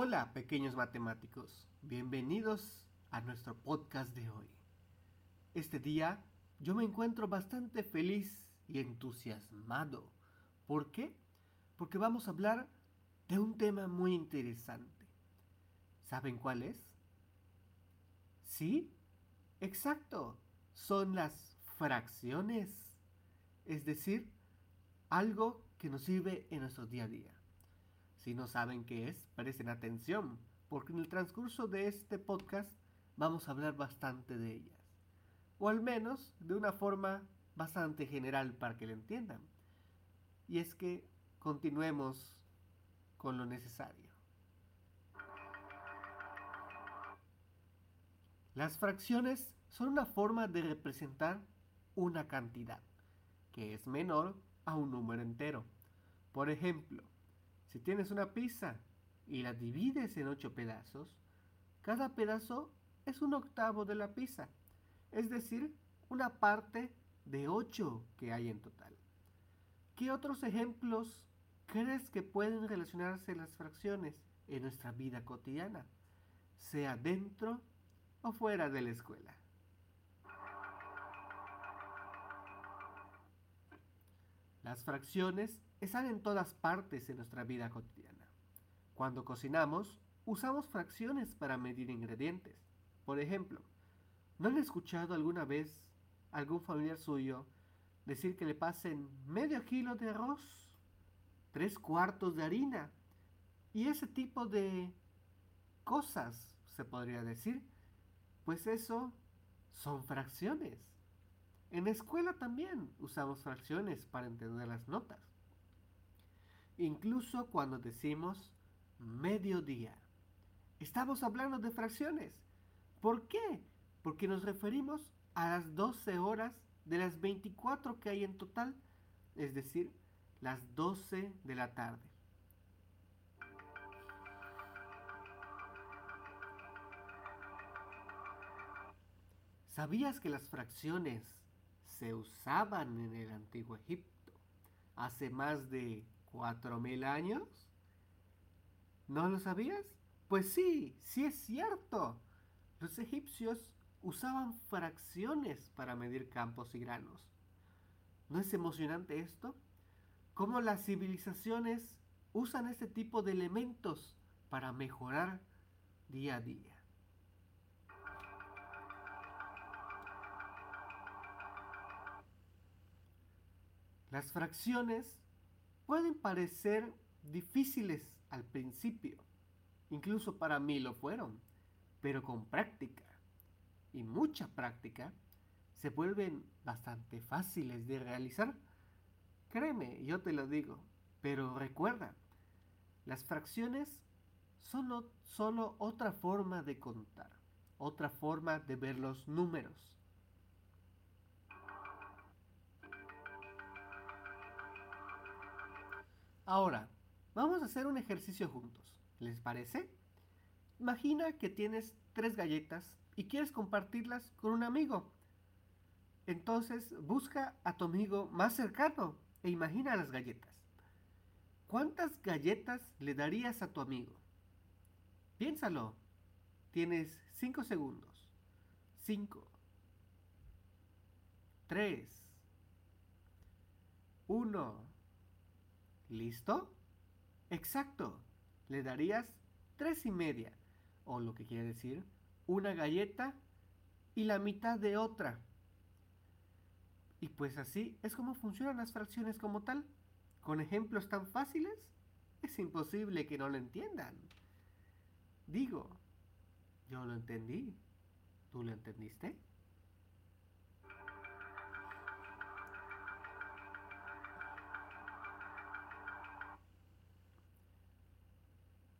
Hola pequeños matemáticos, bienvenidos a nuestro podcast de hoy. Este día yo me encuentro bastante feliz y entusiasmado. ¿Por qué? Porque vamos a hablar de un tema muy interesante. ¿Saben cuál es? ¿Sí? Exacto, son las fracciones. Es decir, algo que nos sirve en nuestro día a día. Si no saben qué es, presten atención, porque en el transcurso de este podcast vamos a hablar bastante de ellas. O al menos de una forma bastante general para que lo entiendan. Y es que continuemos con lo necesario. Las fracciones son una forma de representar una cantidad, que es menor a un número entero. Por ejemplo, si tienes una pizza y la divides en ocho pedazos, cada pedazo es un octavo de la pizza, es decir, una parte de ocho que hay en total. ¿Qué otros ejemplos crees que pueden relacionarse las fracciones en nuestra vida cotidiana, sea dentro o fuera de la escuela? Las fracciones están en todas partes en nuestra vida cotidiana. Cuando cocinamos, usamos fracciones para medir ingredientes. Por ejemplo, ¿no han escuchado alguna vez algún familiar suyo decir que le pasen medio kilo de arroz, tres cuartos de harina y ese tipo de cosas, se podría decir? Pues eso son fracciones. En la escuela también usamos fracciones para entender las notas. Incluso cuando decimos mediodía. Estamos hablando de fracciones. ¿Por qué? Porque nos referimos a las 12 horas de las 24 que hay en total, es decir, las 12 de la tarde. ¿Sabías que las fracciones se usaban en el antiguo Egipto hace más de 4.000 años? ¿No lo sabías? Pues sí, sí es cierto. Los egipcios usaban fracciones para medir campos y granos. ¿No es emocionante esto? ¿Cómo las civilizaciones usan este tipo de elementos para mejorar día a día? Las fracciones pueden parecer difíciles al principio, incluso para mí lo fueron, pero con práctica y mucha práctica se vuelven bastante fáciles de realizar. Créeme, yo te lo digo, pero recuerda, las fracciones son solo otra forma de contar, otra forma de ver los números. Ahora, vamos a hacer un ejercicio juntos. ¿Les parece? Imagina que tienes tres galletas y quieres compartirlas con un amigo. Entonces busca a tu amigo más cercano e imagina las galletas. ¿Cuántas galletas le darías a tu amigo? Piénsalo. Tienes cinco segundos. Cinco. Tres. Uno. ¿Listo? Exacto. Le darías tres y media, o lo que quiere decir, una galleta y la mitad de otra. Y pues así es como funcionan las fracciones como tal. Con ejemplos tan fáciles, es imposible que no lo entiendan. Digo, yo lo entendí. ¿Tú lo entendiste?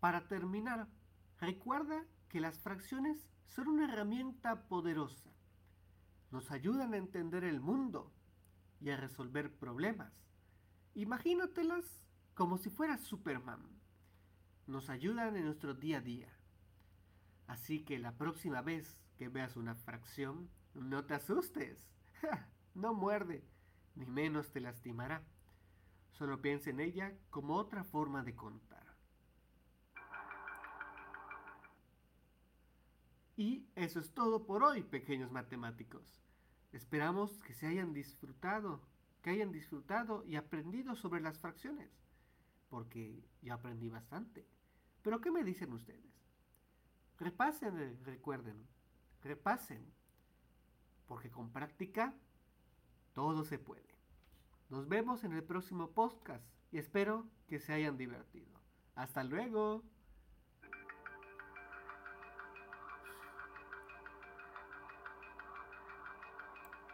Para terminar, recuerda que las fracciones son una herramienta poderosa. Nos ayudan a entender el mundo y a resolver problemas. Imagínatelas como si fueras Superman. Nos ayudan en nuestro día a día. Así que la próxima vez que veas una fracción, no te asustes. no muerde, ni menos te lastimará. Solo piensa en ella como otra forma de contar. Y eso es todo por hoy, pequeños matemáticos. Esperamos que se hayan disfrutado, que hayan disfrutado y aprendido sobre las fracciones, porque yo aprendí bastante. Pero ¿qué me dicen ustedes? Repasen, eh, recuerden, repasen, porque con práctica todo se puede. Nos vemos en el próximo podcast y espero que se hayan divertido. Hasta luego.